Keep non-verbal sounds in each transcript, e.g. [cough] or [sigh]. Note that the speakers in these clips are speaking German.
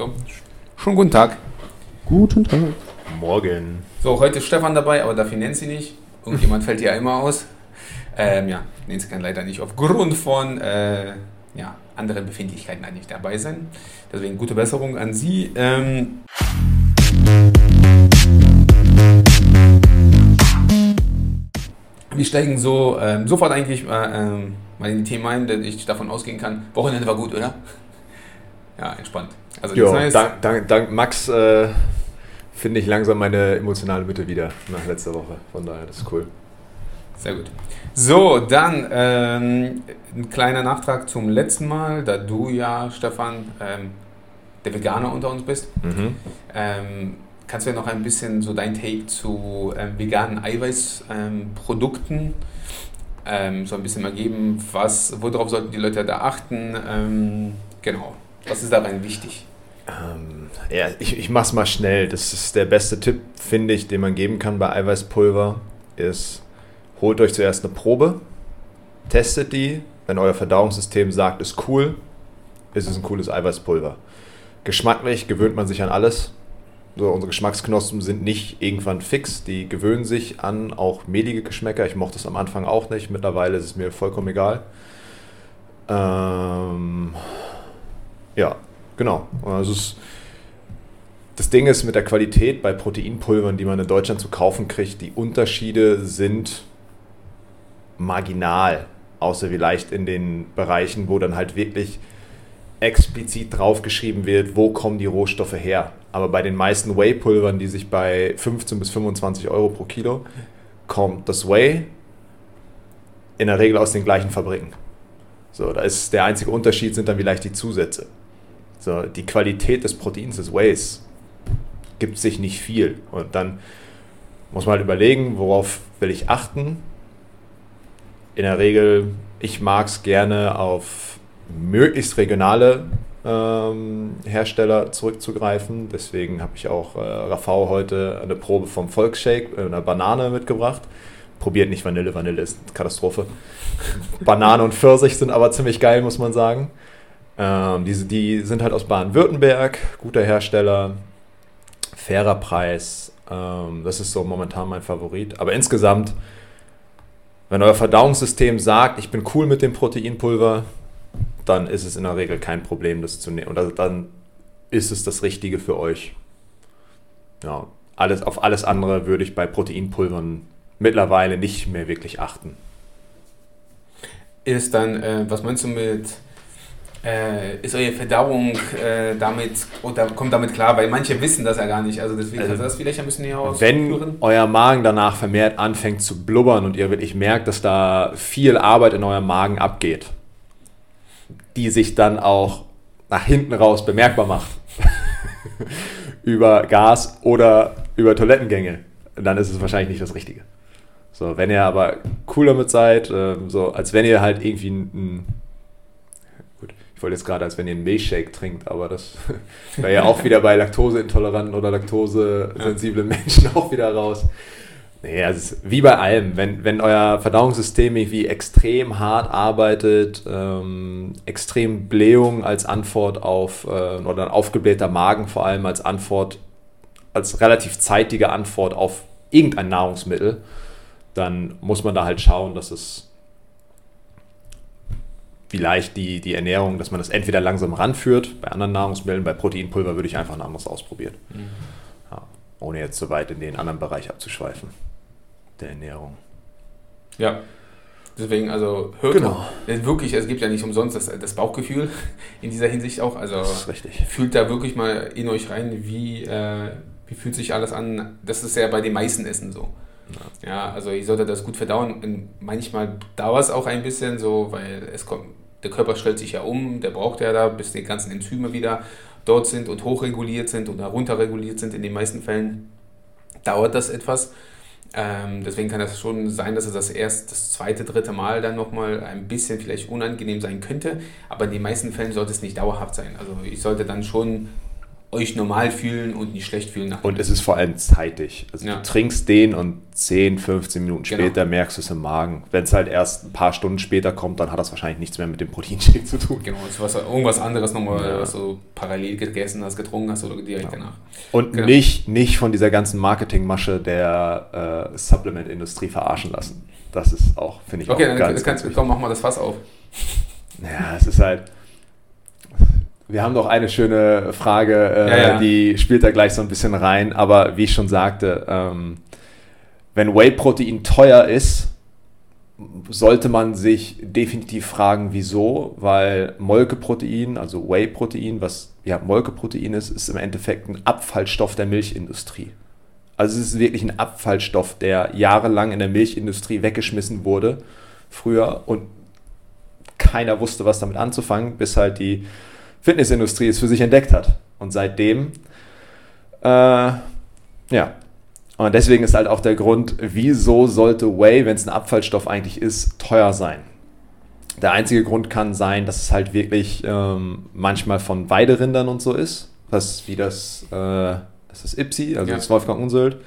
So. Schon guten Tag. Guten Tag. Morgen. So, heute ist Stefan dabei, aber dafür nennt sie nicht. Irgendjemand [laughs] fällt ja immer aus. Ähm, ja, Nancy kann leider nicht aufgrund von äh, ja, anderen Befindlichkeiten eigentlich dabei sein. Deswegen gute Besserung an Sie. Ähm, wir steigen so ähm, sofort eigentlich äh, ähm, mal in die Themen ein, dass ich davon ausgehen kann. Wochenende war gut, oder? Ja, entspannt. Also ja, heißt, dank, dank, dank, Max äh, finde ich langsam meine emotionale Mitte wieder nach letzter Woche. Von daher, das ist cool. Sehr gut. So, dann ähm, ein kleiner Nachtrag zum letzten Mal, da du ja, Stefan, ähm, der Veganer unter uns bist. Mhm. Ähm, kannst du ja noch ein bisschen so dein Take zu ähm, veganen Eiweißprodukten ähm, so ein bisschen mal geben? Was, worauf sollten die Leute da achten? Ähm, genau. Was ist daran wichtig? Ähm, ja, ich, ich mach's mal schnell. Das ist der beste Tipp, finde ich, den man geben kann bei Eiweißpulver, ist, holt euch zuerst eine Probe, testet die, wenn euer Verdauungssystem sagt, ist cool, ist es ein cooles Eiweißpulver. Geschmacklich gewöhnt man sich an alles. So, unsere Geschmacksknospen sind nicht irgendwann fix, die gewöhnen sich an auch mehlige Geschmäcker. Ich mochte es am Anfang auch nicht, mittlerweile ist es mir vollkommen egal. Ähm, ja, genau. Also es, das Ding ist mit der Qualität bei Proteinpulvern, die man in Deutschland zu kaufen kriegt, die Unterschiede sind marginal, außer vielleicht in den Bereichen, wo dann halt wirklich explizit draufgeschrieben wird, wo kommen die Rohstoffe her. Aber bei den meisten Whey-Pulvern, die sich bei 15 bis 25 Euro pro Kilo, kommt das Whey in der Regel aus den gleichen Fabriken. So, da ist der einzige Unterschied sind dann vielleicht die Zusätze. So, die Qualität des Proteins des Whey's gibt sich nicht viel. Und dann muss man halt überlegen, worauf will ich achten. In der Regel, ich mag es gerne auf möglichst regionale ähm, Hersteller zurückzugreifen. Deswegen habe ich auch äh, Rafał heute eine Probe vom Volksshake, äh, eine Banane mitgebracht. Probiert nicht Vanille, Vanille ist eine Katastrophe. [laughs] Banane und Pfirsich sind aber ziemlich geil, muss man sagen. Ähm, diese, die sind halt aus Baden-Württemberg, guter Hersteller, fairer Preis. Ähm, das ist so momentan mein Favorit. Aber insgesamt, wenn euer Verdauungssystem sagt, ich bin cool mit dem Proteinpulver, dann ist es in der Regel kein Problem, das zu nehmen. Und dann ist es das Richtige für euch. Ja, alles, auf alles andere würde ich bei Proteinpulvern mittlerweile nicht mehr wirklich achten. Ist dann, äh, was meinst du mit äh, ist eure Verdauung äh, damit oder kommt damit klar? Weil manche wissen das ja gar nicht. Also deswegen also, das vielleicht ein bisschen ausführen. Wenn euer Magen danach vermehrt anfängt zu blubbern und ihr wirklich merkt, dass da viel Arbeit in eurem Magen abgeht, die sich dann auch nach hinten raus bemerkbar macht [laughs] über Gas oder über Toilettengänge, dann ist es wahrscheinlich nicht das Richtige. So, wenn ihr aber cool damit seid, äh, so als wenn ihr halt irgendwie ein ich wollte jetzt gerade, als wenn ihr einen Milchshake trinkt, aber das [laughs] wäre ja auch wieder bei laktoseintoleranten oder laktosesensiblen Menschen auch wieder raus. Nee, also wie bei allem, wenn, wenn euer Verdauungssystem irgendwie extrem hart arbeitet, ähm, extrem Blähung als Antwort auf, äh, oder ein aufgeblähter Magen vor allem als Antwort, als relativ zeitige Antwort auf irgendein Nahrungsmittel, dann muss man da halt schauen, dass es vielleicht die, die Ernährung, dass man das entweder langsam ranführt, bei anderen Nahrungsmitteln, bei Proteinpulver würde ich einfach ein anderes ausprobieren. Mhm. Ja, ohne jetzt so weit in den anderen Bereich abzuschweifen, der Ernährung. Ja, deswegen, also hört genau. wirklich, es gibt ja nicht umsonst das, das Bauchgefühl [laughs] in dieser Hinsicht auch. Also das ist richtig. fühlt da wirklich mal in euch rein, wie, äh, wie fühlt sich alles an. Das ist ja bei den meisten Essen so. Ja, also ich sollte das gut verdauen. Manchmal dauert es auch ein bisschen so, weil es kommt, der Körper stellt sich ja um, der braucht ja da, bis die ganzen Enzyme wieder dort sind und hochreguliert sind oder runterreguliert sind. In den meisten Fällen dauert das etwas. Ähm, deswegen kann das schon sein, dass es das erst das zweite, dritte Mal dann nochmal ein bisschen vielleicht unangenehm sein könnte. Aber in den meisten Fällen sollte es nicht dauerhaft sein. Also ich sollte dann schon euch normal fühlen und nicht schlecht fühlen. Und es ist vor allem zeitig. Also ja. du trinkst den und 10, 15 Minuten genau. später genau. merkst du es im Magen. Wenn es halt erst ein paar Stunden später kommt, dann hat das wahrscheinlich nichts mehr mit dem Proteinshake zu tun. Genau, es ist irgendwas anderes nochmal, ja. was du parallel gegessen hast, getrunken hast oder direkt ja. danach. Und genau. nicht, nicht von dieser ganzen Marketingmasche der äh, Supplement-Industrie verarschen lassen. Das ist auch, finde ich, okay, auch dann ganz, ganz komm, mach mal das Fass auf. Ja, es ist halt wir haben noch eine schöne Frage, äh, ja, ja. die spielt da gleich so ein bisschen rein. Aber wie ich schon sagte, ähm, wenn Whey-Protein teuer ist, sollte man sich definitiv fragen, wieso, weil Molkeprotein, also Whey-Protein, was ja Molkeprotein ist, ist im Endeffekt ein Abfallstoff der Milchindustrie. Also es ist wirklich ein Abfallstoff, der jahrelang in der Milchindustrie weggeschmissen wurde, früher, und keiner wusste, was damit anzufangen, bis halt die Fitnessindustrie es für sich entdeckt hat. Und seitdem, äh, ja. Und deswegen ist halt auch der Grund, wieso sollte Whey, wenn es ein Abfallstoff eigentlich ist, teuer sein? Der einzige Grund kann sein, dass es halt wirklich ähm, manchmal von Weiderindern und so ist. Was wie das, äh, das ist IPSI, also ja. das Wolfgang Unsöld,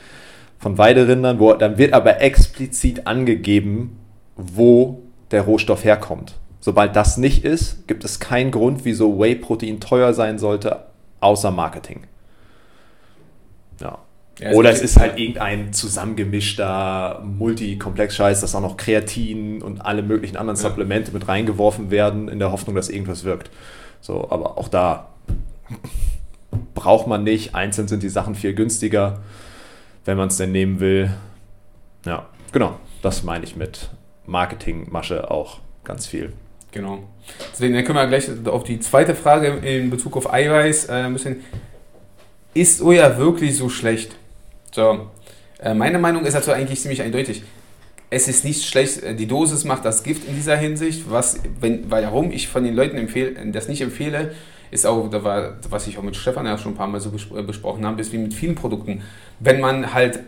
von Weiderindern, wo dann wird aber explizit angegeben, wo der Rohstoff herkommt. Sobald das nicht ist, gibt es keinen Grund, wieso Whey-Protein teuer sein sollte, außer Marketing. Ja. ja Oder es ist halt irgendein zusammengemischter Multikomplex-Scheiß, dass auch noch Kreatin und alle möglichen anderen ja. Supplemente mit reingeworfen werden, in der Hoffnung, dass irgendwas wirkt. So, aber auch da braucht man nicht. Einzeln sind die Sachen viel günstiger, wenn man es denn nehmen will. Ja, genau. Das meine ich mit Marketingmasche auch ganz viel. Genau. Deswegen dann können wir gleich auf die zweite Frage in Bezug auf Eiweiß äh, ein bisschen. Ist Soja wirklich so schlecht? So, äh, meine Meinung ist dazu eigentlich ziemlich eindeutig. Es ist nicht schlecht, äh, die Dosis macht das Gift in dieser Hinsicht. Was, wenn, warum ich von den Leuten empfehle, das nicht empfehle, ist auch, da war, was ich auch mit Stefan ja schon ein paar Mal so äh, besprochen habe, ist wie mit vielen Produkten. Wenn man halt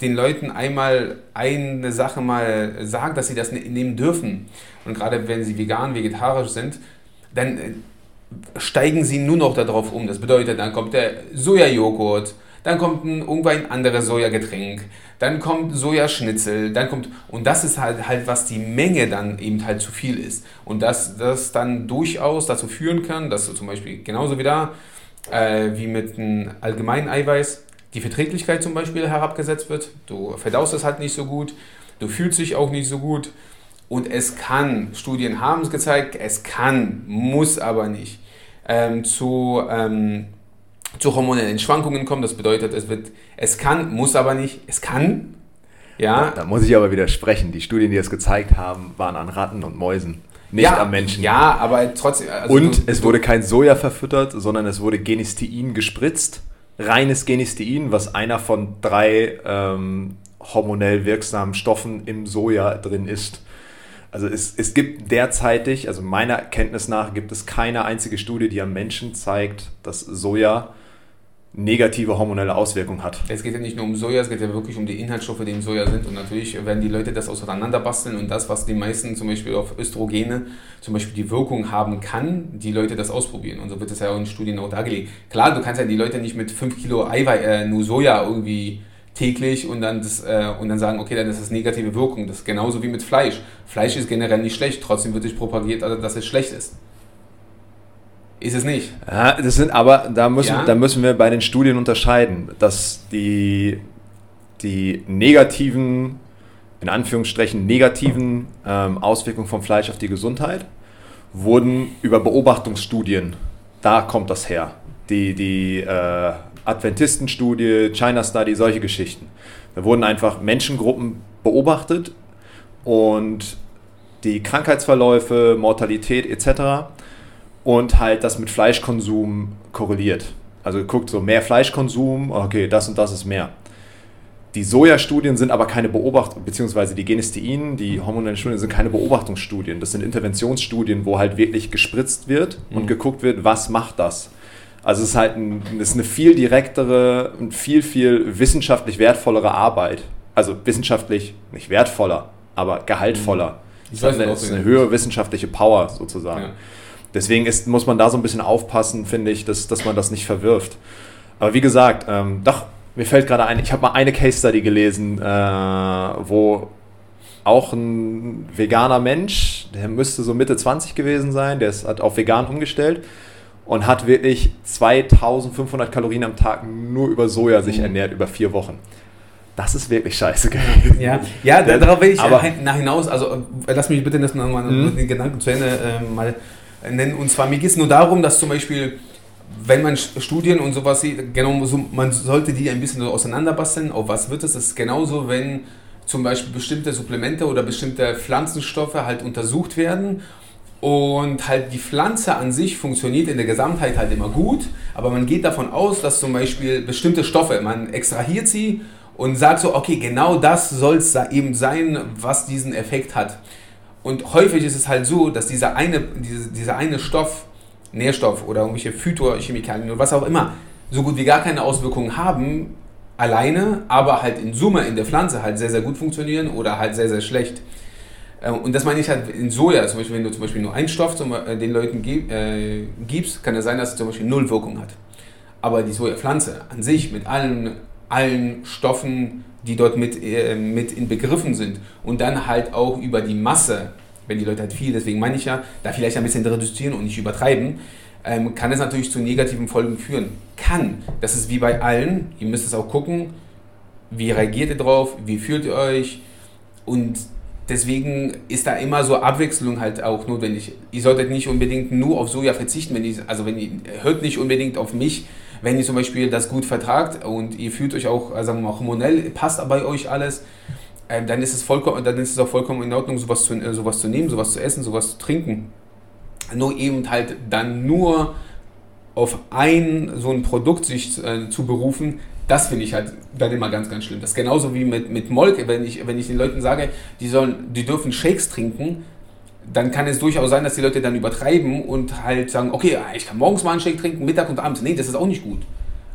den Leuten einmal eine Sache mal sagt, dass sie das ne-, nehmen dürfen, und gerade wenn sie vegan, vegetarisch sind, dann äh, steigen sie nur noch darauf um. Das bedeutet, dann kommt der Sojajoghurt, dann kommt ein, irgendwann ein anderes Sojagetränk, dann kommt Sojaschnitzel, dann kommt, und das ist halt, halt, was die Menge dann eben halt zu viel ist. Und das, das dann durchaus dazu führen kann, dass du zum Beispiel genauso wie da, äh, wie mit einem allgemeinen Eiweiß, die Verträglichkeit zum Beispiel herabgesetzt wird. Du verdaust es halt nicht so gut, du fühlst dich auch nicht so gut. Und es kann, Studien haben es gezeigt, es kann, muss aber nicht, ähm, zu, ähm, zu hormonellen Schwankungen kommen. Das bedeutet, es, wird, es kann, muss aber nicht, es kann. Ja. Da, da muss ich aber widersprechen. Die Studien, die es gezeigt haben, waren an Ratten und Mäusen nicht ja, am Menschen. Ja, aber trotzdem. Also und du, es wurde kein Soja verfüttert, sondern es wurde Genistein gespritzt. Reines Genistein, was einer von drei ähm, hormonell wirksamen Stoffen im Soja drin ist. Also es, es gibt derzeitig, also meiner Kenntnis nach, gibt es keine einzige Studie, die am Menschen zeigt, dass Soja negative hormonelle Auswirkungen hat. Es geht ja nicht nur um Soja, es geht ja wirklich um die Inhaltsstoffe, die in Soja sind. Und natürlich werden die Leute das auseinanderbasteln und das, was die meisten zum Beispiel auf Östrogene zum Beispiel die Wirkung haben kann, die Leute das ausprobieren. Und so wird es ja auch in Studien auch dargelegt. Klar, du kannst ja die Leute nicht mit 5 Kilo Eiweiß, äh, nur Soja irgendwie täglich und dann, das, äh, und dann sagen, okay, dann ist das negative Wirkung. Das ist genauso wie mit Fleisch. Fleisch ist generell nicht schlecht, trotzdem wird sich propagiert, also, dass es schlecht ist. Ist es nicht. Ja, das sind aber, da müssen, ja? da müssen wir bei den Studien unterscheiden, dass die, die negativen, in Anführungsstrichen negativen ähm, Auswirkungen vom Fleisch auf die Gesundheit wurden über Beobachtungsstudien, da kommt das her. Die, die äh, Adventistenstudie, China Study, solche Geschichten. Da wurden einfach Menschengruppen beobachtet und die Krankheitsverläufe, Mortalität etc. und halt das mit Fleischkonsum korreliert. Also guckt so mehr Fleischkonsum, okay, das und das ist mehr. Die Sojastudien sind aber keine Beobachtung, beziehungsweise die Genistein, die hormonellen Studien sind keine Beobachtungsstudien. Das sind Interventionsstudien, wo halt wirklich gespritzt wird und mhm. geguckt wird, was macht das. Also es ist halt ein, ist eine viel direktere und viel, viel wissenschaftlich wertvollere Arbeit. Also wissenschaftlich nicht wertvoller, aber gehaltvoller. Ich weiß, das ist eine höhere wissenschaftliche Power sozusagen. Ja. Deswegen ist, muss man da so ein bisschen aufpassen, finde ich, dass, dass man das nicht verwirft. Aber wie gesagt, ähm, doch, mir fällt gerade ein, ich habe mal eine Case Study gelesen, äh, wo auch ein veganer Mensch, der müsste so Mitte 20 gewesen sein, der ist, hat auf vegan umgestellt und hat wirklich 2500 Kalorien am Tag nur über Soja sich mhm. ernährt, über vier Wochen. Das ist wirklich scheiße gewesen. Ja, ja darauf will ich aber, nach hinaus, also lass mich bitte das nochmal mhm. den Gedanken zu Ende äh, mal nennen. Und zwar, mir geht es nur darum, dass zum Beispiel, wenn man Studien und sowas sieht, genau so, man sollte die ein bisschen so auseinanderbasteln. Auf was wird es? Das ist genauso, wenn zum Beispiel bestimmte Supplemente oder bestimmte Pflanzenstoffe halt untersucht werden und halt die Pflanze an sich funktioniert in der Gesamtheit halt immer gut, aber man geht davon aus, dass zum Beispiel bestimmte Stoffe, man extrahiert sie und sagt so, okay, genau das soll es eben sein, was diesen Effekt hat. Und häufig ist es halt so, dass dieser eine, diese, dieser eine Stoff, Nährstoff oder irgendwelche Phytochemikalien oder was auch immer, so gut wie gar keine Auswirkungen haben, alleine, aber halt in Summe in der Pflanze halt sehr, sehr gut funktionieren oder halt sehr, sehr schlecht. Äh, und das meine ich halt in Soja, zum Beispiel, wenn du zum Beispiel nur einen Stoff zum, äh, den Leuten äh, gibst, kann es sein, dass es zum Beispiel null Wirkung hat. Aber die Sojapflanze an sich mit allen, allen Stoffen, die dort mit, äh, mit inbegriffen sind und dann halt auch über die Masse, wenn die Leute halt viel, deswegen meine ich ja, da vielleicht ein bisschen reduzieren und nicht übertreiben, ähm, kann es natürlich zu negativen Folgen führen. Kann. Das ist wie bei allen. Ihr müsst es auch gucken. Wie reagiert ihr drauf? Wie fühlt ihr euch? Und deswegen ist da immer so Abwechslung halt auch notwendig. Ihr solltet nicht unbedingt nur auf Soja verzichten, wenn ihr, also wenn ihr hört nicht unbedingt auf mich, wenn ihr zum Beispiel das gut vertragt und ihr fühlt euch auch, also hormonell passt bei euch alles, äh, dann ist es vollkommen, dann ist es auch vollkommen in Ordnung, sowas zu, äh, sowas zu nehmen, sowas zu essen, sowas zu trinken nur eben halt dann nur auf ein so ein Produkt sich äh, zu berufen, das finde ich halt dann immer ganz, ganz schlimm. Das ist genauso wie mit, mit Molke, wenn ich, wenn ich den Leuten sage, die, sollen, die dürfen Shakes trinken, dann kann es durchaus sein, dass die Leute dann übertreiben und halt sagen, okay, ich kann morgens mal einen Shake trinken, Mittag und abends. Nee, das ist auch nicht gut.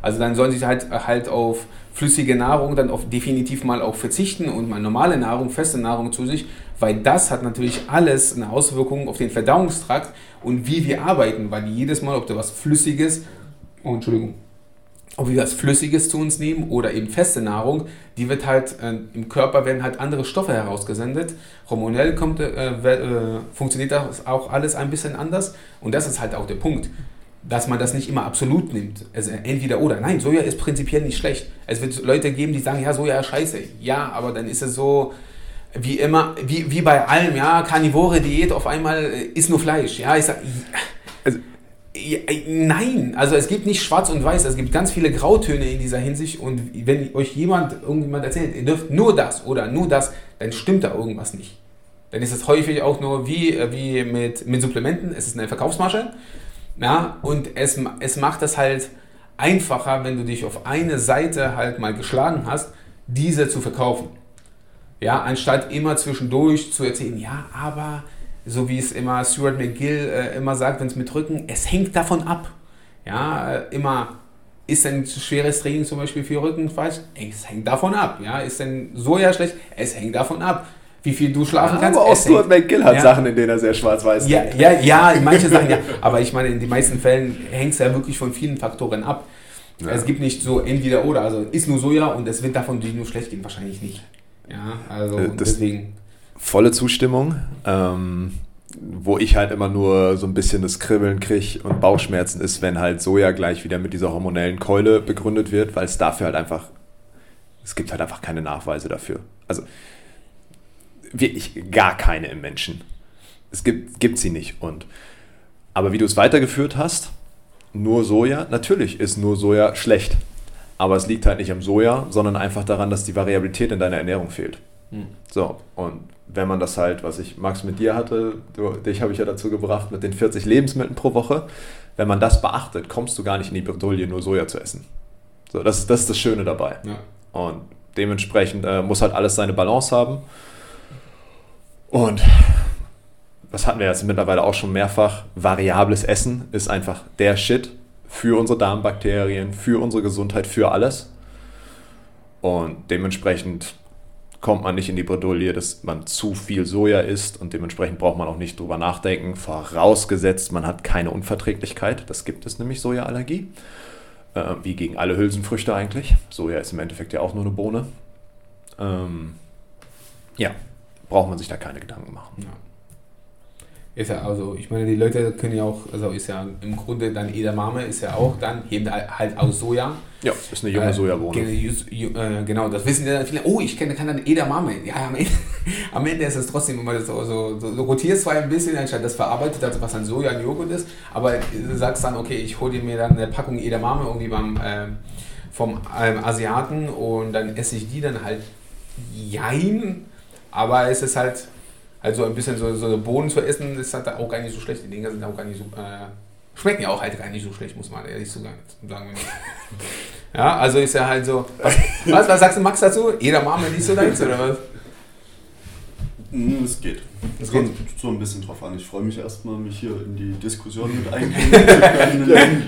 Also dann sollen sie halt, halt auf flüssige Nahrung dann auf definitiv mal auch verzichten und mal normale Nahrung, feste Nahrung zu sich, weil das hat natürlich alles eine Auswirkung auf den Verdauungstrakt und wie wir arbeiten, weil jedes Mal, ob du was Flüssiges, oh, Entschuldigung, ob wir was Flüssiges zu uns nehmen oder eben feste Nahrung, die wird halt äh, im Körper werden halt andere Stoffe herausgesendet. Hormonell kommt, äh, äh, funktioniert das auch alles ein bisschen anders und das ist halt auch der Punkt dass man das nicht immer absolut nimmt. Also entweder oder. Nein, Soja ist prinzipiell nicht schlecht. Es wird Leute geben, die sagen, ja, Soja ist scheiße. Ja, aber dann ist es so, wie immer, wie, wie bei allem, ja, karnivore Diät auf einmal äh, ist nur Fleisch. Ja, ich sag, also, nein, also es gibt nicht schwarz und weiß, es gibt ganz viele Grautöne in dieser Hinsicht und wenn euch jemand, irgendjemand erzählt, ihr dürft nur das oder nur das, dann stimmt da irgendwas nicht. Dann ist es häufig auch nur wie, äh, wie mit, mit Supplementen, es ist eine Verkaufsmasche ja, und es, es macht es halt einfacher, wenn du dich auf eine Seite halt mal geschlagen hast, diese zu verkaufen. Ja, anstatt immer zwischendurch zu erzählen, ja, aber so wie es immer Stuart McGill äh, immer sagt, wenn es mit Rücken, es hängt davon ab. Ja, äh, immer ist ein schweres Training zum Beispiel für Rücken falsch? Es hängt davon ab. Ja, ist denn Soja schlecht? Es hängt davon ab wie viel du schlafen ja, kannst. Aber auch Stuart McGill hat ja. Sachen, in denen er sehr schwarz-weiß ja, ja, ja, manche Sachen ja. Aber ich meine, in den meisten Fällen hängt es ja wirklich von vielen Faktoren ab. Ja. Es gibt nicht so entweder oder. Also ist nur Soja und es wird davon nur schlecht gehen. Wahrscheinlich nicht. Ja, also äh, deswegen. Volle Zustimmung. Ähm, wo ich halt immer nur so ein bisschen das Kribbeln kriege und Bauchschmerzen ist, wenn halt Soja gleich wieder mit dieser hormonellen Keule begründet wird, weil es dafür halt einfach, es gibt halt einfach keine Nachweise dafür. Also wirklich gar keine im Menschen. Es gibt, gibt sie nicht. Und, aber wie du es weitergeführt hast, nur Soja, natürlich ist nur Soja schlecht. Aber es liegt halt nicht am Soja, sondern einfach daran, dass die Variabilität in deiner Ernährung fehlt. Hm. So, und wenn man das halt, was ich Max mit dir hatte, du, dich habe ich ja dazu gebracht, mit den 40 Lebensmitteln pro Woche, wenn man das beachtet, kommst du gar nicht in die Bredouille, nur Soja zu essen. So, das, das ist das Schöne dabei. Ja. Und dementsprechend äh, muss halt alles seine Balance haben. Und das hatten wir jetzt mittlerweile auch schon mehrfach. Variables Essen ist einfach der Shit für unsere Darmbakterien, für unsere Gesundheit, für alles. Und dementsprechend kommt man nicht in die Bredouille, dass man zu viel Soja isst und dementsprechend braucht man auch nicht drüber nachdenken, vorausgesetzt man hat keine Unverträglichkeit. Das gibt es nämlich Sojaallergie, äh, wie gegen alle Hülsenfrüchte eigentlich. Soja ist im Endeffekt ja auch nur eine Bohne. Ähm, ja, braucht man sich da keine Gedanken machen. Ja. Ist ja, also ich meine, die Leute können ja auch, also ist ja im Grunde dann Edamame ist ja auch dann eben halt aus Soja. Ja, ist eine junge äh, Sojabohne. Äh, genau, das wissen ja dann viele. Oh, ich kenne, kann dann Edamame. Ja, am Ende, [laughs] am Ende ist es trotzdem, das so, so, so, so rotierst zwar ein bisschen, anstatt das verarbeitet, also was dann Soja und Joghurt ist, aber du sagst dann, okay, ich hole mir dann eine Packung Edamame irgendwie beim, äh, vom ähm, Asiaten und dann esse ich die dann halt jein, aber es ist halt also ein bisschen so, so Bohnen zu essen, ist halt auch gar nicht so schlecht. Die Dinger sind auch gar nicht so. Äh, schmecken ja auch halt gar nicht so schlecht, muss man ehrlich so sagen. [laughs] ja, also ist ja halt so. Was, [laughs] was, was sagst du, Max, dazu? Jeder Mama liest so deins, oder was? Hm, es geht. Es kommt so ein bisschen drauf an. Ich freue mich erstmal, mich hier in die Diskussion mit [laughs] einbringen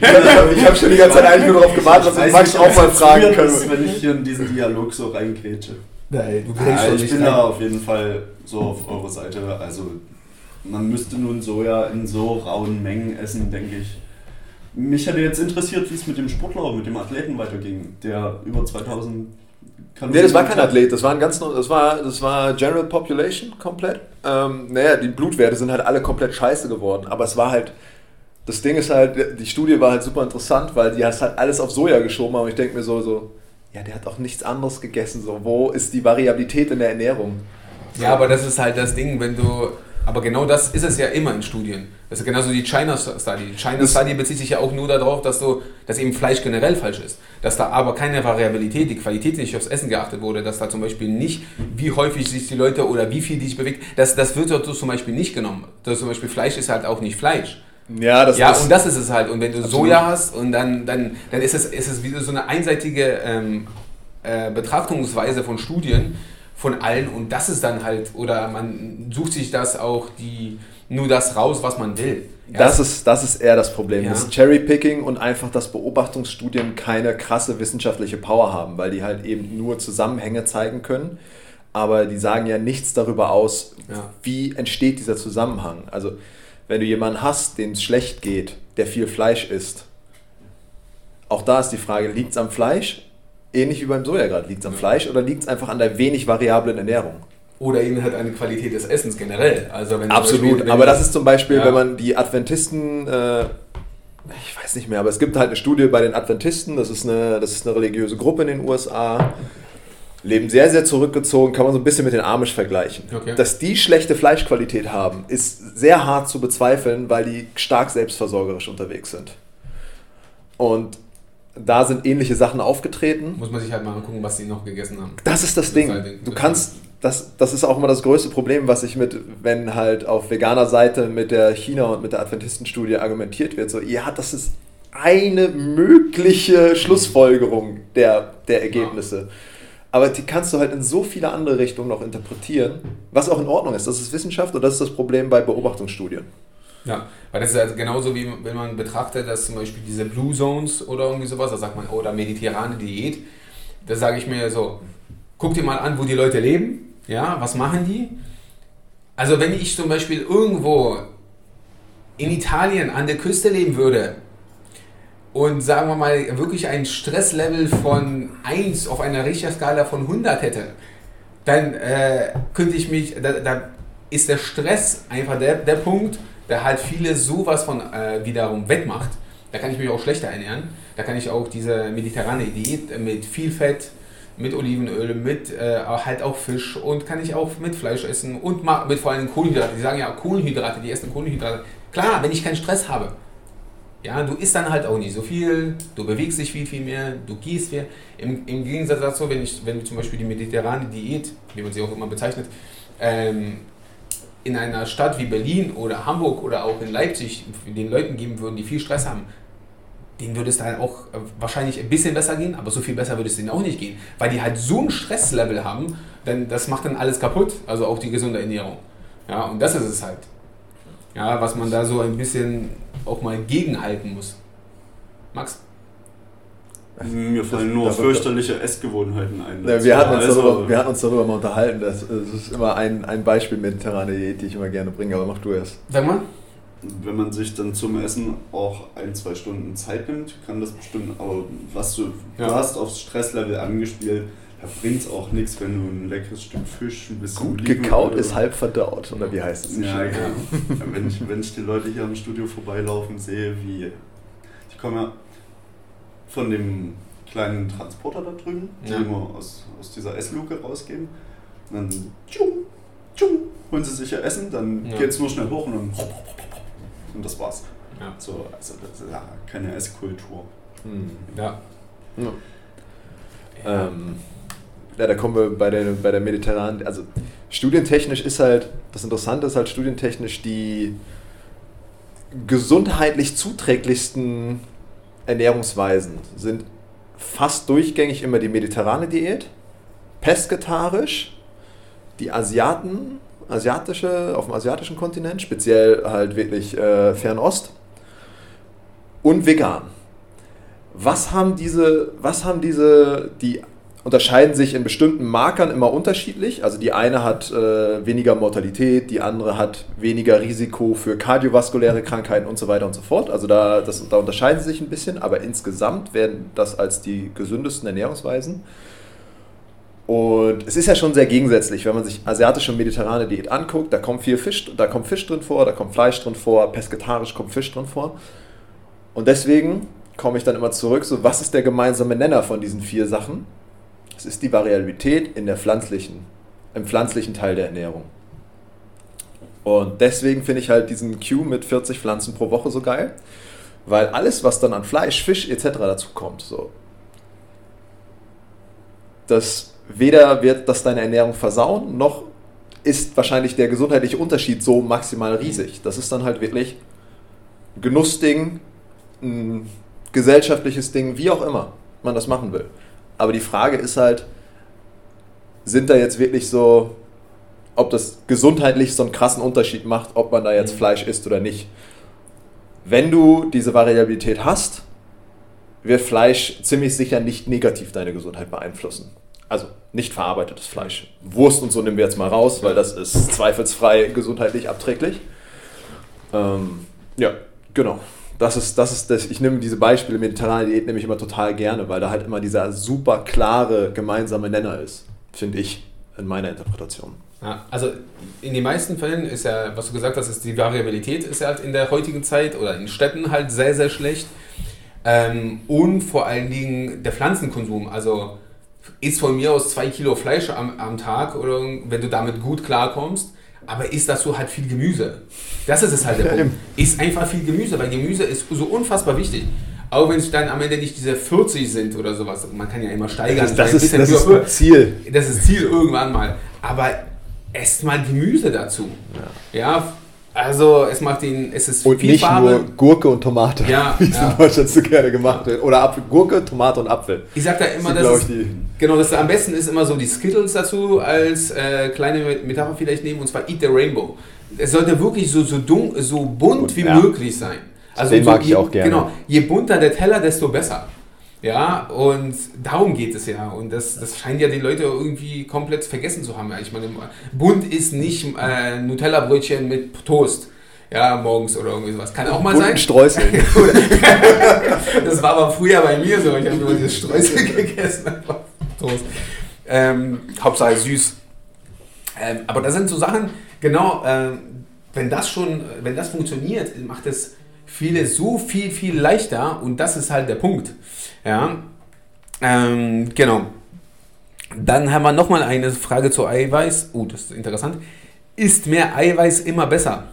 ich habe schon die ganze Zeit eigentlich nur darauf gewartet, dass ich Max auch mal fragen können. wenn ich hier in diesen Dialog so reingrätsche. Nein, du ja, ich bin da auf jeden Fall so auf eurer Seite. Also man müsste nun Soja in so rauen Mengen essen, denke ich. Mich hätte jetzt interessiert, wie es mit dem Sportler, mit dem Athleten weiterging, der über 2000 Kalorien Nee, das war kein Athlet, das war ein ganz das war das war General Population komplett. Ähm, naja, die Blutwerte sind halt alle komplett scheiße geworden, aber es war halt das Ding ist halt, die Studie war halt super interessant, weil die hast halt alles auf Soja geschoben, aber ich denke mir so, so, ja, der hat auch nichts anderes gegessen. So, wo ist die Variabilität in der Ernährung? Ja, aber das ist halt das Ding, wenn du. Aber genau das ist es ja immer in Studien. Das ist genauso die China Study. Die China Study bezieht sich ja auch nur darauf, dass du, dass eben Fleisch generell falsch ist. Dass da aber keine Variabilität, die Qualität nicht aufs Essen geachtet wurde, dass da zum Beispiel nicht, wie häufig sich die Leute oder wie viel die sich bewegt, das, das wird dort zum Beispiel nicht genommen. Das zum Beispiel Fleisch ist halt auch nicht Fleisch. Ja, das ja ist und das ist es halt. Und wenn du absolut. Soja hast und dann, dann, dann ist, es, ist es wieder so eine einseitige ähm, äh, Betrachtungsweise von Studien von allen und das ist dann halt, oder man sucht sich das auch die, nur das raus, was man will. Ja, das, ist, das ist eher das Problem. Ja. Das Cherrypicking und einfach, dass Beobachtungsstudien keine krasse wissenschaftliche Power haben, weil die halt eben nur Zusammenhänge zeigen können. Aber die sagen ja nichts darüber aus, ja. wie entsteht dieser Zusammenhang. Also wenn du jemanden hast, dem es schlecht geht, der viel Fleisch isst, auch da ist die Frage, liegt es am Fleisch? Ähnlich wie beim Soja gerade. Liegt es am Fleisch oder liegt es einfach an der wenig variablen Ernährung? Oder eben halt eine Qualität des Essens generell. Also wenn Absolut, Beispiel, aber das ist zum Beispiel, ja. wenn man die Adventisten, äh, ich weiß nicht mehr, aber es gibt halt eine Studie bei den Adventisten, das ist eine, das ist eine religiöse Gruppe in den USA leben sehr, sehr zurückgezogen, kann man so ein bisschen mit den Amish vergleichen. Okay. Dass die schlechte Fleischqualität haben, ist sehr hart zu bezweifeln, weil die stark selbstversorgerisch unterwegs sind. Und da sind ähnliche Sachen aufgetreten. Muss man sich halt mal angucken, was sie noch gegessen haben. Das ist das, das Ding. Ist halt du kannst, das, das ist auch immer das größte Problem, was ich mit, wenn halt auf veganer Seite mit der China- und mit der Adventistenstudie argumentiert wird, so, ja, das ist eine mögliche Schlussfolgerung der, der Ergebnisse. Ja. Aber die kannst du halt in so viele andere Richtungen noch interpretieren, was auch in Ordnung ist. Das ist Wissenschaft und das ist das Problem bei Beobachtungsstudien. Ja, weil das ist halt genauso wie wenn man betrachtet, dass zum Beispiel diese Blue Zones oder irgendwie sowas, da sagt man, oder mediterrane Diät, da sage ich mir so, guck dir mal an, wo die Leute leben, ja, was machen die? Also wenn ich zum Beispiel irgendwo in Italien an der Küste leben würde, und sagen wir mal wirklich ein Stresslevel von 1 auf einer Richterskala von 100 hätte, dann äh, könnte ich mich, da, da, ist der Stress einfach der, der Punkt, der halt viele sowas von äh, wiederum wettmacht. Da kann ich mich auch schlechter ernähren. Da kann ich auch diese mediterrane Diät mit viel Fett, mit Olivenöl, mit äh, halt auch Fisch und kann ich auch mit Fleisch essen und mit vor allem Kohlenhydrate. Die sagen ja Kohlenhydrate, die essen Kohlenhydrate. Klar, wenn ich keinen Stress habe, ja, du isst dann halt auch nicht so viel, du bewegst dich viel, viel mehr, du gehst viel. Im, im Gegensatz dazu, wenn, ich, wenn wir zum Beispiel die mediterrane Diät, wie man sie auch immer bezeichnet, ähm, in einer Stadt wie Berlin oder Hamburg oder auch in Leipzig den Leuten geben würden, die viel Stress haben, denen würde es dann auch äh, wahrscheinlich ein bisschen besser gehen, aber so viel besser würde es denen auch nicht gehen, weil die halt so ein Stresslevel haben, denn das macht dann alles kaputt, also auch die gesunde Ernährung. Ja, und das ist es halt. Ja, was man da so ein bisschen auch mal gegenhalten muss. Max? Mir fallen nur fürchterliche Essgewohnheiten ein. Ja, wir, hatten uns also, darüber, wir hatten uns darüber mal unterhalten. Das, das ist immer ein, ein Beispiel mediterrane Diät, die ich immer gerne bringe, aber mach du erst. Sag mal. Wenn man sich dann zum Essen auch ein, zwei Stunden Zeit nimmt, kann das bestimmt, aber was du, ja. du hast aufs Stresslevel angespielt, da bringt es auch nichts, wenn du ein leckeres Stück Fisch ein bisschen. Gut gekaut ist halb verdaut, oder wie heißt es? Ja, genau. wenn, ich, wenn ich die Leute hier im Studio vorbeilaufen sehe, wie. Ich komme ja von dem kleinen Transporter da drüben, ja. die immer aus, aus dieser Essluke rausgehen. Und dann tschum, tschum, holen sie sich ja Essen, dann ja. geht es nur schnell hoch und dann und das war's. Ja. So, also das ist ja keine Esskultur. Hm. Ja. ja. Ähm, ja, da kommen wir bei der, bei der mediterranen, also studientechnisch ist halt, das Interessante ist halt studientechnisch die gesundheitlich zuträglichsten Ernährungsweisen sind fast durchgängig immer die mediterrane Diät, pesketarisch, die Asiaten, asiatische, auf dem asiatischen Kontinent, speziell halt wirklich äh, Fernost und vegan. Was haben diese, was haben diese, die unterscheiden sich in bestimmten Markern immer unterschiedlich. Also die eine hat äh, weniger Mortalität, die andere hat weniger Risiko für kardiovaskuläre Krankheiten und so weiter und so fort. Also da, das, da unterscheiden sie sich ein bisschen, aber insgesamt werden das als die gesündesten Ernährungsweisen. Und es ist ja schon sehr gegensätzlich, wenn man sich asiatische und mediterrane Diät anguckt, da kommt viel Fisch, da kommt Fisch drin vor, da kommt Fleisch drin vor, pesketarisch kommt Fisch drin vor. Und deswegen komme ich dann immer zurück, so was ist der gemeinsame Nenner von diesen vier Sachen? Es ist die Variabilität in der pflanzlichen, im pflanzlichen Teil der Ernährung. Und deswegen finde ich halt diesen Q mit 40 Pflanzen pro Woche so geil, weil alles, was dann an Fleisch, Fisch etc. dazu kommt, so, das weder wird das deine Ernährung versauen, noch ist wahrscheinlich der gesundheitliche Unterschied so maximal riesig. Das ist dann halt wirklich ein Genussding, ein gesellschaftliches Ding, wie auch immer man das machen will. Aber die Frage ist halt, sind da jetzt wirklich so, ob das gesundheitlich so einen krassen Unterschied macht, ob man da jetzt mhm. Fleisch isst oder nicht. Wenn du diese Variabilität hast, wird Fleisch ziemlich sicher nicht negativ deine Gesundheit beeinflussen. Also nicht verarbeitetes Fleisch. Wurst und so nehmen wir jetzt mal raus, weil das ist zweifelsfrei gesundheitlich abträglich. Ähm, ja, genau das ist, das ist das, ich nehme diese Beispiele mediterrane Diät nämlich immer total gerne, weil da halt immer dieser super klare gemeinsame Nenner ist, finde ich, in meiner Interpretation. Ja, also in den meisten Fällen ist ja, was du gesagt hast, ist die Variabilität ist ja halt in der heutigen Zeit oder in Städten halt sehr, sehr schlecht. Ähm, und vor allen Dingen der Pflanzenkonsum. Also ist von mir aus zwei Kilo Fleisch am, am Tag oder wenn du damit gut klarkommst, aber isst dazu halt viel Gemüse. Das ist es halt der Punkt. Ist einfach viel Gemüse, weil Gemüse ist so unfassbar wichtig. Auch wenn es dann am Ende nicht diese 40 sind oder sowas. Man kann ja immer steigern. Das ist, das ist, das ist Ziel. Das ist Ziel irgendwann mal. Aber esst mal Gemüse dazu. Ja, ja also es macht ihn, es ist Und nicht Farbe. nur Gurke und Tomate, ja, [laughs] wie es ja. in Deutschland so gerne gemacht wird. Oder Apfel, Gurke, Tomate und Apfel. Ich sag da immer, dass es, genau, das am besten ist immer so die Skittles dazu als äh, kleine Metapher vielleicht nehmen, und zwar Eat the Rainbow. Es sollte wirklich so, so, dun so bunt und, wie ja. möglich sein. Also Den so, mag ich je, auch gerne. Genau, je bunter der Teller, desto besser. Ja, und darum geht es ja. Und das, das scheint ja die Leute irgendwie komplett vergessen zu haben. Ich meine, bunt ist nicht äh, Nutella-Brötchen mit Toast. Ja, morgens oder irgendwie sowas. Kann auch mal Bunten sein. Streusel. [laughs] das war aber früher bei mir so. Ich habe immer dieses Streusel [laughs] gegessen. Toast. Ähm, Hauptsache süß. Ähm, aber das sind so Sachen, genau, ähm, wenn das schon, wenn das funktioniert, macht es viele so viel, viel leichter und das ist halt der Punkt. Ja, ähm, genau. Dann haben wir nochmal eine Frage zu Eiweiß. Oh, das ist interessant. Ist mehr Eiweiß immer besser?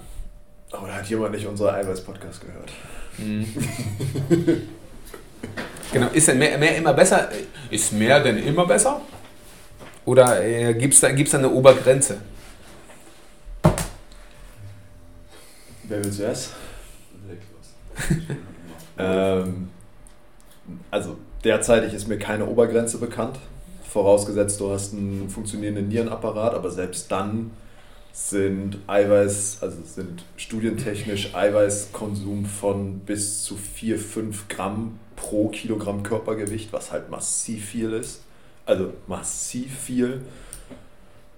Oh, da hat jemand nicht unsere Eiweiß-Podcast gehört. Mhm. [laughs] genau, ist denn mehr, mehr immer besser? Ist mehr denn immer besser? Oder äh, gibt es da, gibt's da eine Obergrenze? Wer will zuerst? [laughs] ähm, also derzeitig ist mir keine Obergrenze bekannt, vorausgesetzt du hast einen funktionierenden Nierenapparat, aber selbst dann sind Eiweiß, also sind studientechnisch Eiweißkonsum von bis zu 4, 5 Gramm pro Kilogramm Körpergewicht, was halt massiv viel ist. Also massiv viel.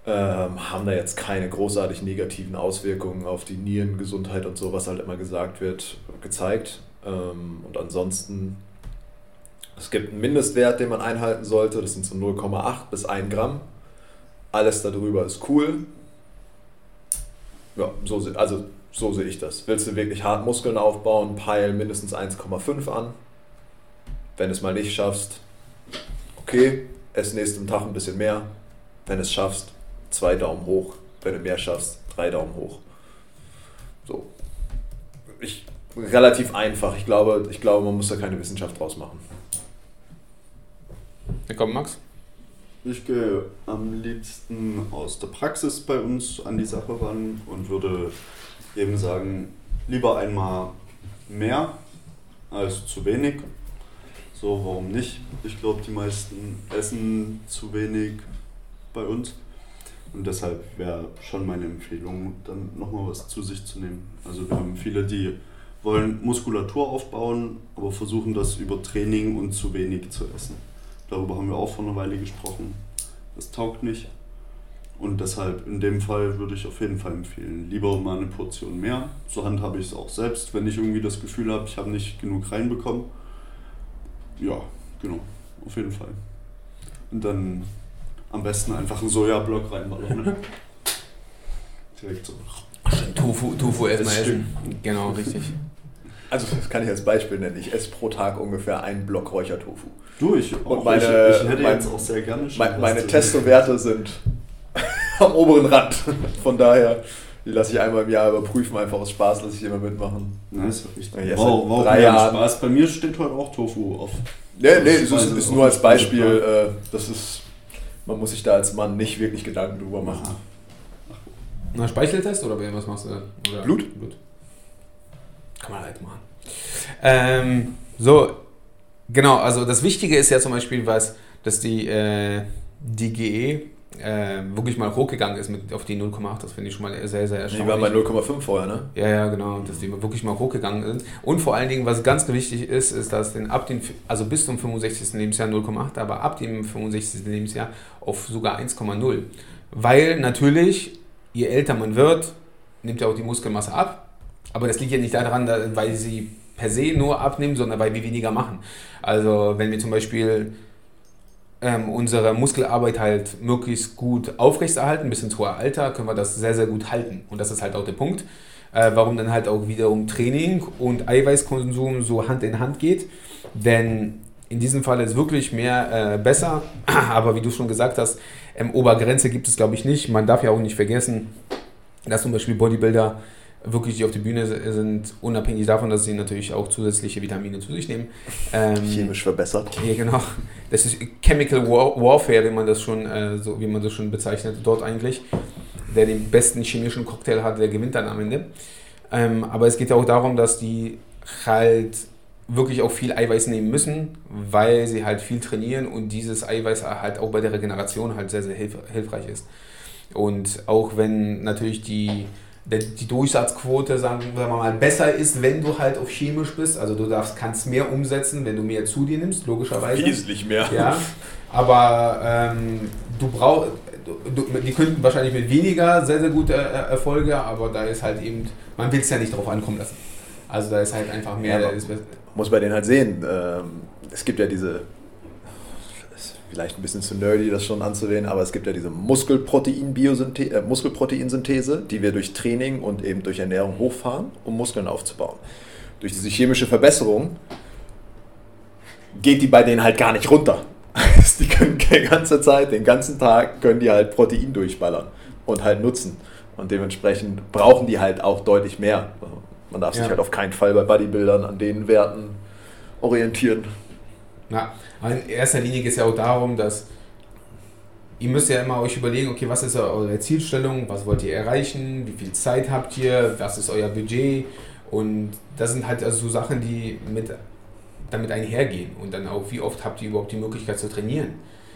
Ähm, haben da jetzt keine großartig negativen Auswirkungen auf die Nierengesundheit und so, was halt immer gesagt wird, gezeigt. Ähm, und ansonsten, es gibt einen Mindestwert, den man einhalten sollte, das sind so 0,8 bis 1 Gramm. Alles darüber ist cool. Ja, so, also so sehe ich das. Willst du wirklich hart Muskeln aufbauen, peil mindestens 1,5 an. Wenn du es mal nicht schaffst, okay, ess nächsten Tag ein bisschen mehr. Wenn du es schaffst, zwei Daumen hoch. Wenn du mehr schaffst, drei Daumen hoch. So. Ich, relativ einfach. Ich glaube, ich glaube, man muss da keine Wissenschaft draus machen. Ja, komm, Max. Ich gehe am liebsten aus der Praxis bei uns an die Sache ran und würde eben sagen, lieber einmal mehr als zu wenig. So, warum nicht? Ich glaube, die meisten essen zu wenig bei uns. Und deshalb wäre schon meine Empfehlung, dann nochmal was zu sich zu nehmen. Also wir haben viele, die wollen Muskulatur aufbauen, aber versuchen das über Training und zu wenig zu essen. Darüber haben wir auch vor einer Weile gesprochen. Das taugt nicht. Und deshalb in dem Fall würde ich auf jeden Fall empfehlen, lieber mal eine Portion mehr. So handhabe ich es auch selbst, wenn ich irgendwie das Gefühl habe, ich habe nicht genug reinbekommen. Ja, genau, auf jeden Fall. Und dann am besten einfach einen Sojablock reinballern. Ne? [laughs] Direkt so. Tofu, Tofu erstmal essen. Genau, richtig. Also das kann ich als Beispiel nennen. Ich esse pro Tag ungefähr einen Block Räuchertofu. Du, ich, und meine, ich, ich hätte mein, jetzt auch sehr gerne schon Meine, meine Testowerte sind [laughs] am oberen Rand. Von daher, die lasse ich einmal im Jahr überprüfen, einfach aus Spaß lasse ich immer mitmachen. Doch richtig. Ja, wow, wow, drei Jahren. Spaß. Bei mir steht heute auch Tofu auf. Nee, nee, das ist, ist nur als Beispiel. Äh, das ist, man muss sich da als Mann nicht wirklich Gedanken drüber machen. Na, Speicheltest oder was machst du? Oder Blut? Blut. Kann man halt machen. Ähm, so, genau, also das Wichtige ist ja zum Beispiel, was, dass die, äh, die GE äh, wirklich mal hochgegangen ist mit, auf die 0,8. Das finde ich schon mal sehr, sehr erstaunlich. Die waren bei 0,5 vorher, ne? Ja, ja, genau. Dass die wirklich mal hochgegangen sind. Und vor allen Dingen, was ganz wichtig ist, ist, dass den ab den, also bis zum 65. Lebensjahr 0,8, aber ab dem 65. Lebensjahr auf sogar 1,0. Weil natürlich, je älter man wird, nimmt ja auch die Muskelmasse ab. Aber das liegt ja nicht daran, weil sie per se nur abnehmen, sondern weil wir weniger machen. Also wenn wir zum Beispiel ähm, unsere Muskelarbeit halt möglichst gut aufrechterhalten, bis ins hohe Alter, können wir das sehr, sehr gut halten. Und das ist halt auch der Punkt, äh, warum dann halt auch wiederum Training und Eiweißkonsum so Hand in Hand geht. Denn in diesem Fall ist wirklich mehr äh, besser, [clears throat] aber wie du schon gesagt hast, ähm, Obergrenze gibt es glaube ich nicht. Man darf ja auch nicht vergessen, dass zum Beispiel Bodybuilder wirklich, die auf der Bühne sind, unabhängig davon, dass sie natürlich auch zusätzliche Vitamine zu sich nehmen. Ähm, Chemisch verbessert. Ja, genau. Das ist Chemical War Warfare, wie man das schon, äh, so, wie man das schon bezeichnet, dort eigentlich. Der den besten chemischen Cocktail hat, der gewinnt dann am Ende. Ähm, aber es geht ja auch darum, dass die halt wirklich auch viel Eiweiß nehmen müssen, weil sie halt viel trainieren und dieses Eiweiß halt auch bei der Regeneration halt sehr, sehr hilf hilfreich ist. Und auch wenn natürlich die die Durchsatzquote, sagen wir mal, besser ist, wenn du halt auf chemisch bist. Also du darfst, kannst mehr umsetzen, wenn du mehr zu dir nimmst, logischerweise. Wesentlich mehr. Ja, aber ähm, du brauchst, die könnten wahrscheinlich mit weniger sehr, sehr gute äh, Erfolge, aber da ist halt eben, man will es ja nicht drauf ankommen lassen. Also da ist halt einfach mehr. Ja, muss bei denen halt sehen. Ähm, es gibt ja diese vielleicht ein bisschen zu nerdy, das schon anzuwählen, aber es gibt ja diese Muskelprotein-Biosynthese, äh, Muskelproteinsynthese, die wir durch Training und eben durch Ernährung hochfahren, um Muskeln aufzubauen. Durch diese chemische Verbesserung geht die bei denen halt gar nicht runter. [laughs] die können die ganze Zeit, den ganzen Tag, können die halt Protein durchballern und halt nutzen. Und dementsprechend brauchen die halt auch deutlich mehr. Man darf sich ja. halt auf keinen Fall bei Bodybuildern an den Werten orientieren. Ja, in erster Linie geht es ja auch darum, dass ihr müsst ja immer euch überlegen, okay, was ist eure Zielstellung, was wollt ihr erreichen, wie viel Zeit habt ihr, was ist euer Budget und das sind halt also so Sachen, die mit, damit einhergehen und dann auch, wie oft habt ihr überhaupt die Möglichkeit zu trainieren.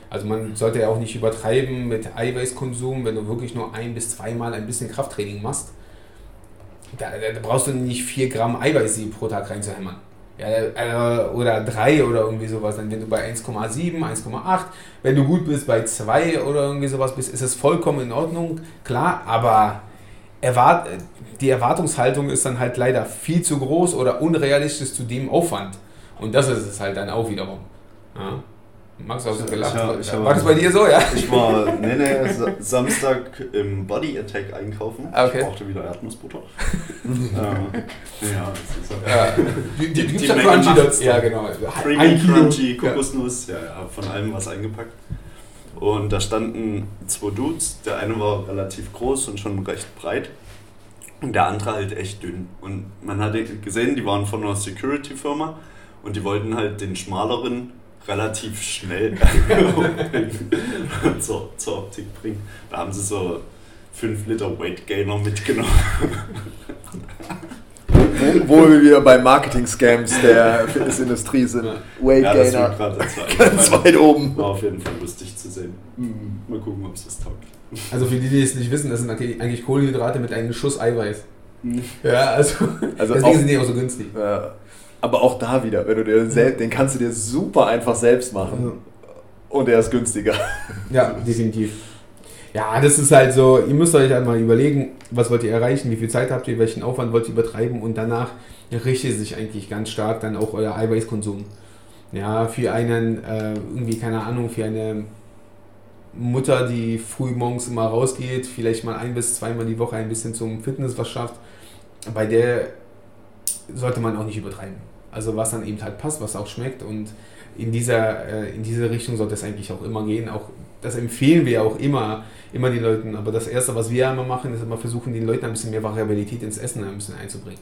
Also man sollte ja auch nicht übertreiben mit Eiweißkonsum, wenn du wirklich nur ein bis zweimal ein bisschen Krafttraining machst. Da, da brauchst du nicht 4 Gramm Eiweiß pro Tag reinzuhämmern. Ja, äh, oder 3 oder irgendwie sowas. Dann wenn du bei 1,7, 1,8, wenn du gut bist bei 2 oder irgendwie sowas bist, ist es vollkommen in Ordnung, klar, aber erwart die Erwartungshaltung ist dann halt leider viel zu groß oder unrealistisch zu dem Aufwand. Und das ist es halt dann auch wiederum. Ja. Max, hast du gelacht? Ich, ich, war das bei dir so, ja? Ich war, nee, nee, Samstag im Body Attack einkaufen. Ah, okay. Ich brauchte wieder Erdnussbutter. [laughs] äh, ja, das ist halt ja. Die, die, die, Crunchy dazu. Ja, genau. Creamy, Crunchy, Kokosnuss, ja. ja, von allem was eingepackt. Und da standen zwei Dudes. Der eine war relativ groß und schon recht breit. Und der andere halt echt dünn. Und man hat gesehen, die waren von einer Security-Firma und die wollten halt den schmaleren relativ schnell [laughs] [laughs] zur, zur Optik bringen. Da haben sie so 5 Liter Weight Gainer mitgenommen. wo, [laughs] wo wir wieder bei Marketing-Scams der Fitnessindustrie sind. Weight ja, Gainer. Ganz weit oben. War auf jeden Fall lustig zu sehen. Mhm. Mal gucken, ob es das taugt. Also für die, die es nicht wissen, das sind eigentlich Kohlenhydrate mit einem Schuss Eiweiß. Mhm. Ja, also, also deswegen auch, sind die auch so günstig. Ja, aber auch da wieder, wenn du dir selbst, den kannst du dir super einfach selbst machen. Und er ist günstiger. Ja, definitiv. Ja, das ist halt so, ihr müsst euch einmal überlegen, was wollt ihr erreichen, wie viel Zeit habt ihr, welchen Aufwand wollt ihr übertreiben und danach richtet sich eigentlich ganz stark dann auch euer Eiweißkonsum. Ja, für einen, äh, irgendwie, keine Ahnung, für eine Mutter, die früh morgens immer rausgeht, vielleicht mal ein bis zweimal die Woche ein bisschen zum Fitness was schafft, bei der sollte man auch nicht übertreiben. Also was dann eben halt passt, was auch schmeckt und in dieser, äh, in diese Richtung sollte es eigentlich auch immer gehen. Auch das empfehlen wir auch immer, immer den Leuten. Aber das Erste, was wir immer machen, ist immer versuchen, den Leuten ein bisschen mehr Variabilität ins Essen ein bisschen einzubringen.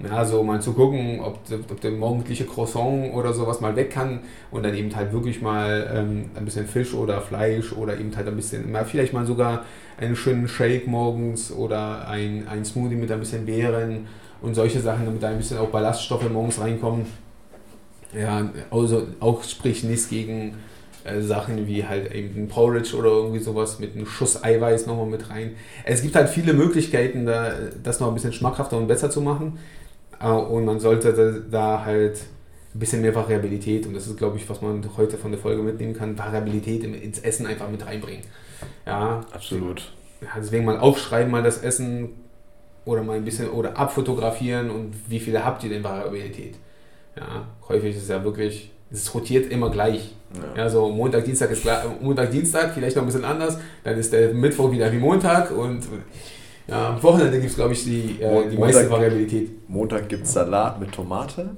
Ja, so mal zu gucken, ob, ob der morgendliche Croissant oder sowas mal weg kann und dann eben halt wirklich mal ähm, ein bisschen Fisch oder Fleisch oder eben halt ein bisschen, mal vielleicht mal sogar einen schönen Shake morgens oder ein, ein Smoothie mit ein bisschen Beeren und solche Sachen, damit da ein bisschen auch Ballaststoffe morgens reinkommen. Ja, also auch sprich nichts gegen äh, Sachen wie halt eben ein Porridge oder irgendwie sowas mit einem Schuss Eiweiß nochmal mit rein. Es gibt halt viele Möglichkeiten, da, das noch ein bisschen schmackhafter und besser zu machen. Äh, und man sollte da, halt ein bisschen mehr Variabilität, und das ist, glaube ich, was man heute von der Folge mitnehmen kann, Variabilität ins Essen einfach mit reinbringen. Ja, absolut. Deswegen mal aufschreiben, mal das Essen oder mal ein bisschen oder abfotografieren und wie viele habt ihr denn Variabilität? Ja, häufig ist es ja wirklich, es rotiert immer gleich. Ja. ja so Montag, Dienstag ist klar, Montag, Dienstag, vielleicht noch ein bisschen anders, dann ist der Mittwoch wieder wie Montag und ja, am Wochenende gibt es, glaube ich, die, äh, die Montag, meiste Variabilität. Montag gibt es Salat mit Tomate,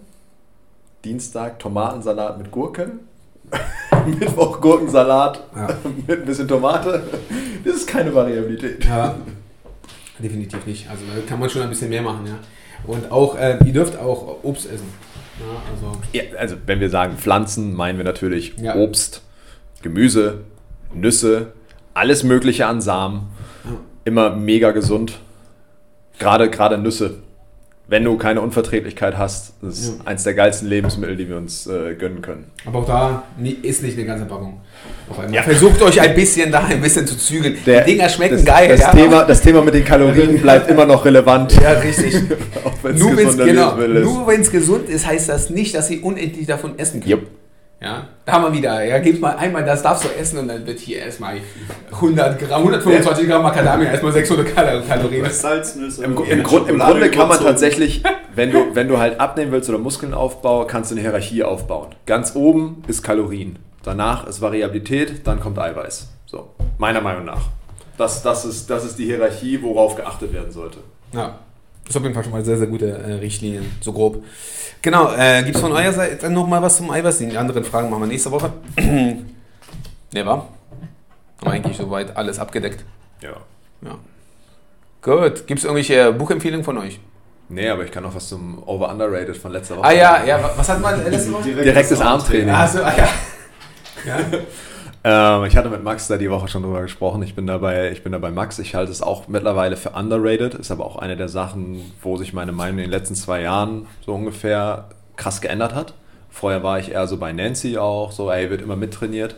Dienstag Tomatensalat mit Gurke, [laughs] Mittwoch Gurkensalat ja. [laughs] mit ein bisschen Tomate. Das ist keine Variabilität. Ja, definitiv nicht. Also da kann man schon ein bisschen mehr machen, ja. Und auch, äh, ihr dürft auch Obst essen. Ja, also. Ja, also wenn wir sagen Pflanzen, meinen wir natürlich ja. Obst, Gemüse, Nüsse, alles Mögliche an Samen. Immer mega gesund. Gerade, gerade Nüsse. Wenn du keine Unverträglichkeit hast, das ist ja. eins der geilsten Lebensmittel, die wir uns äh, gönnen können. Aber auch da ist nicht eine ganze Packung. Ja. Versucht euch ein bisschen da ein bisschen zu zügeln. Der, Die Dinger schmecken das, geil. Das, ja, Thema, das Thema mit den Kalorien [laughs] bleibt immer noch relevant. Ja, richtig. [laughs] Auch nur wenn es genau, gesund ist, heißt das nicht, dass ihr unendlich davon essen könnt. Yep. Ja, da haben wir wieder, ja, gib mal einmal das darfst du essen und dann wird hier erstmal 100 Gramm, 125 Gramm Macadamia, erstmal 600 Kalorien. Salznüsse. Im, im, Grund, Im Grunde kann man tatsächlich, wenn du, wenn du halt abnehmen willst oder Muskeln aufbauen, kannst du eine Hierarchie aufbauen. Ganz oben ist Kalorien. Danach ist Variabilität, dann kommt Eiweiß. So, meiner Meinung nach. Das, das, ist, das ist die Hierarchie, worauf geachtet werden sollte. Ja, das ist auf jeden Fall schon mal sehr, sehr gute äh, Richtlinien, so grob. Genau, äh, gibt es von eurer Seite noch mal was zum Eiweiß? Die anderen Fragen machen wir nächste Woche. [clears throat] ne, war? Haben eigentlich soweit alles abgedeckt. Ja. Ja. Gut, gibt es irgendwelche Buchempfehlungen von euch? Nee, aber ich kann noch was zum Over-Underrated von letzter Woche. Ah ja, ja, was hat man letzte Woche? Direktes Armtraining. Achso, ah ja. [laughs] Ja. Ähm, ich hatte mit Max da die Woche schon drüber gesprochen. Ich bin dabei, ich bin dabei Max. Ich halte es auch mittlerweile für underrated. Ist aber auch eine der Sachen, wo sich meine Meinung in den letzten zwei Jahren so ungefähr krass geändert hat. Vorher war ich eher so bei Nancy auch, so ey, wird immer mittrainiert.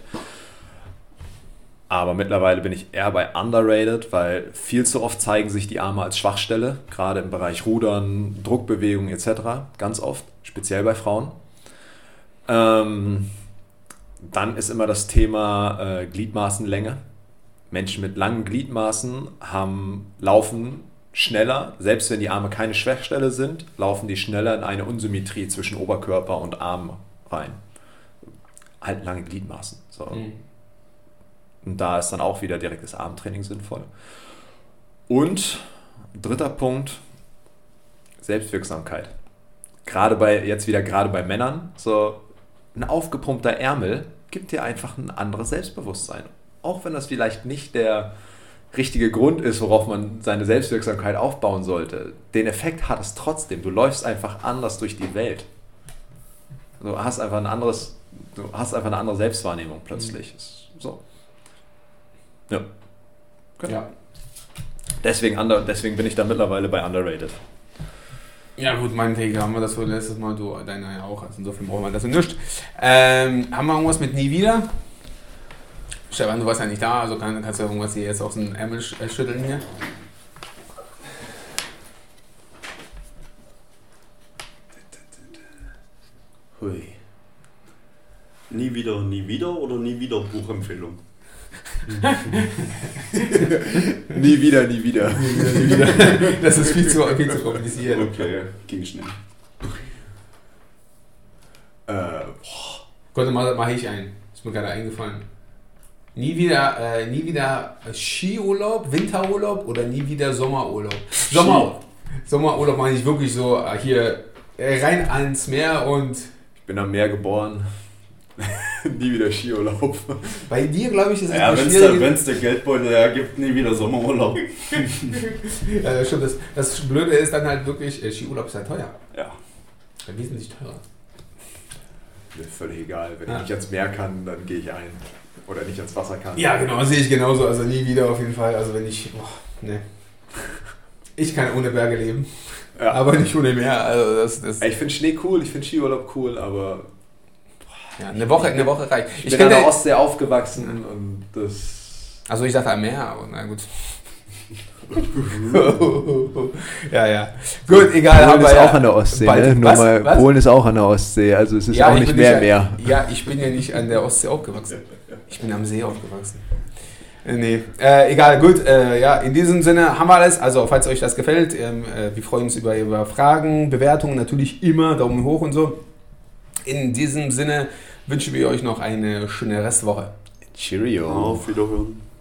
Aber mittlerweile bin ich eher bei underrated, weil viel zu oft zeigen sich die Arme als Schwachstelle, gerade im Bereich Rudern, Druckbewegungen etc. Ganz oft, speziell bei Frauen. Ähm, dann ist immer das Thema äh, Gliedmaßenlänge. Menschen mit langen Gliedmaßen haben, laufen schneller, selbst wenn die Arme keine Schwachstelle sind, laufen die schneller in eine Unsymmetrie zwischen Oberkörper und Arm rein. Halt lange Gliedmaßen. So. Mhm. Und da ist dann auch wieder direktes Armtraining sinnvoll. Und dritter Punkt, Selbstwirksamkeit. Gerade bei, jetzt wieder gerade bei Männern, so ein aufgepumpter Ärmel gibt dir einfach ein anderes Selbstbewusstsein. Auch wenn das vielleicht nicht der richtige Grund ist, worauf man seine Selbstwirksamkeit aufbauen sollte. Den Effekt hat es trotzdem. Du läufst einfach anders durch die Welt. Du hast einfach ein anderes, du hast einfach eine andere Selbstwahrnehmung plötzlich. Mhm. So. Ja. Genau. ja. Deswegen, under, deswegen bin ich da mittlerweile bei underrated. Ja gut, meinetwegen haben wir das wohl letztes Mal, du deine ja auch, also insofern brauchen wir das nicht. Ähm, haben wir irgendwas mit nie wieder? Stefan, du warst ja nicht da, also kann, kannst du irgendwas hier jetzt aus dem Ärmel äh, schütteln hier? Hui. Nie wieder, nie wieder oder nie wieder Buchempfehlung? Nie wieder, nie wieder. nie wieder, nie wieder. Das ist viel zu, viel zu kompliziert. Okay, ging schnell. Äh, boah. Gott, mache ich ein. Ist mir gerade eingefallen. Nie wieder, äh, nie wieder Skiurlaub, Winterurlaub oder nie wieder Sommerurlaub. Sommer, Sommerurlaub meine ich wirklich so äh, hier äh, rein ans Meer und. Ich bin am Meer geboren. [laughs] nie wieder Skiurlaub. Bei dir, glaube ich, ist es ja, Wenn es der Geldbeutel hergibt, nie wieder Sommerurlaub. [laughs] ja, stimmt. Das, das Blöde ist dann halt wirklich, äh, Skiurlaub ist halt teuer. Ja. ja wesentlich teurer. Mir völlig egal. Wenn ja. ich nicht ans Meer kann, dann gehe ich ein. Oder nicht ans Wasser kann. Ja, genau, sehe ich genauso. Also nie wieder auf jeden Fall. Also wenn ich. Boah, nee. Ich kann ohne Berge leben. Ja. Aber nicht ohne Meer. Also das, das ich finde Schnee cool, ich finde Skiurlaub cool, aber ja, eine Woche, eine Woche reicht. Ich, ich bin an der Ostsee aufgewachsen und das. Also ich dachte am Meer, aber na gut. [laughs] ja, ja. Gut, egal. Polen ist ja auch an der Ostsee. ne? Nur was? mal, was? Polen ist auch an der Ostsee, also es ist ja, auch nicht mehr mehr. Ja, ich bin ja nicht an der Ostsee aufgewachsen. Ich bin am See aufgewachsen. Äh, nee, äh, egal, gut. Äh, ja, in diesem Sinne haben wir alles. Also, falls euch das gefällt, ähm, äh, wir freuen uns über, über Fragen, Bewertungen, natürlich immer Daumen hoch und so. In diesem Sinne wünschen wir euch noch eine schöne Restwoche. Cheerio. Auf Wiederhören.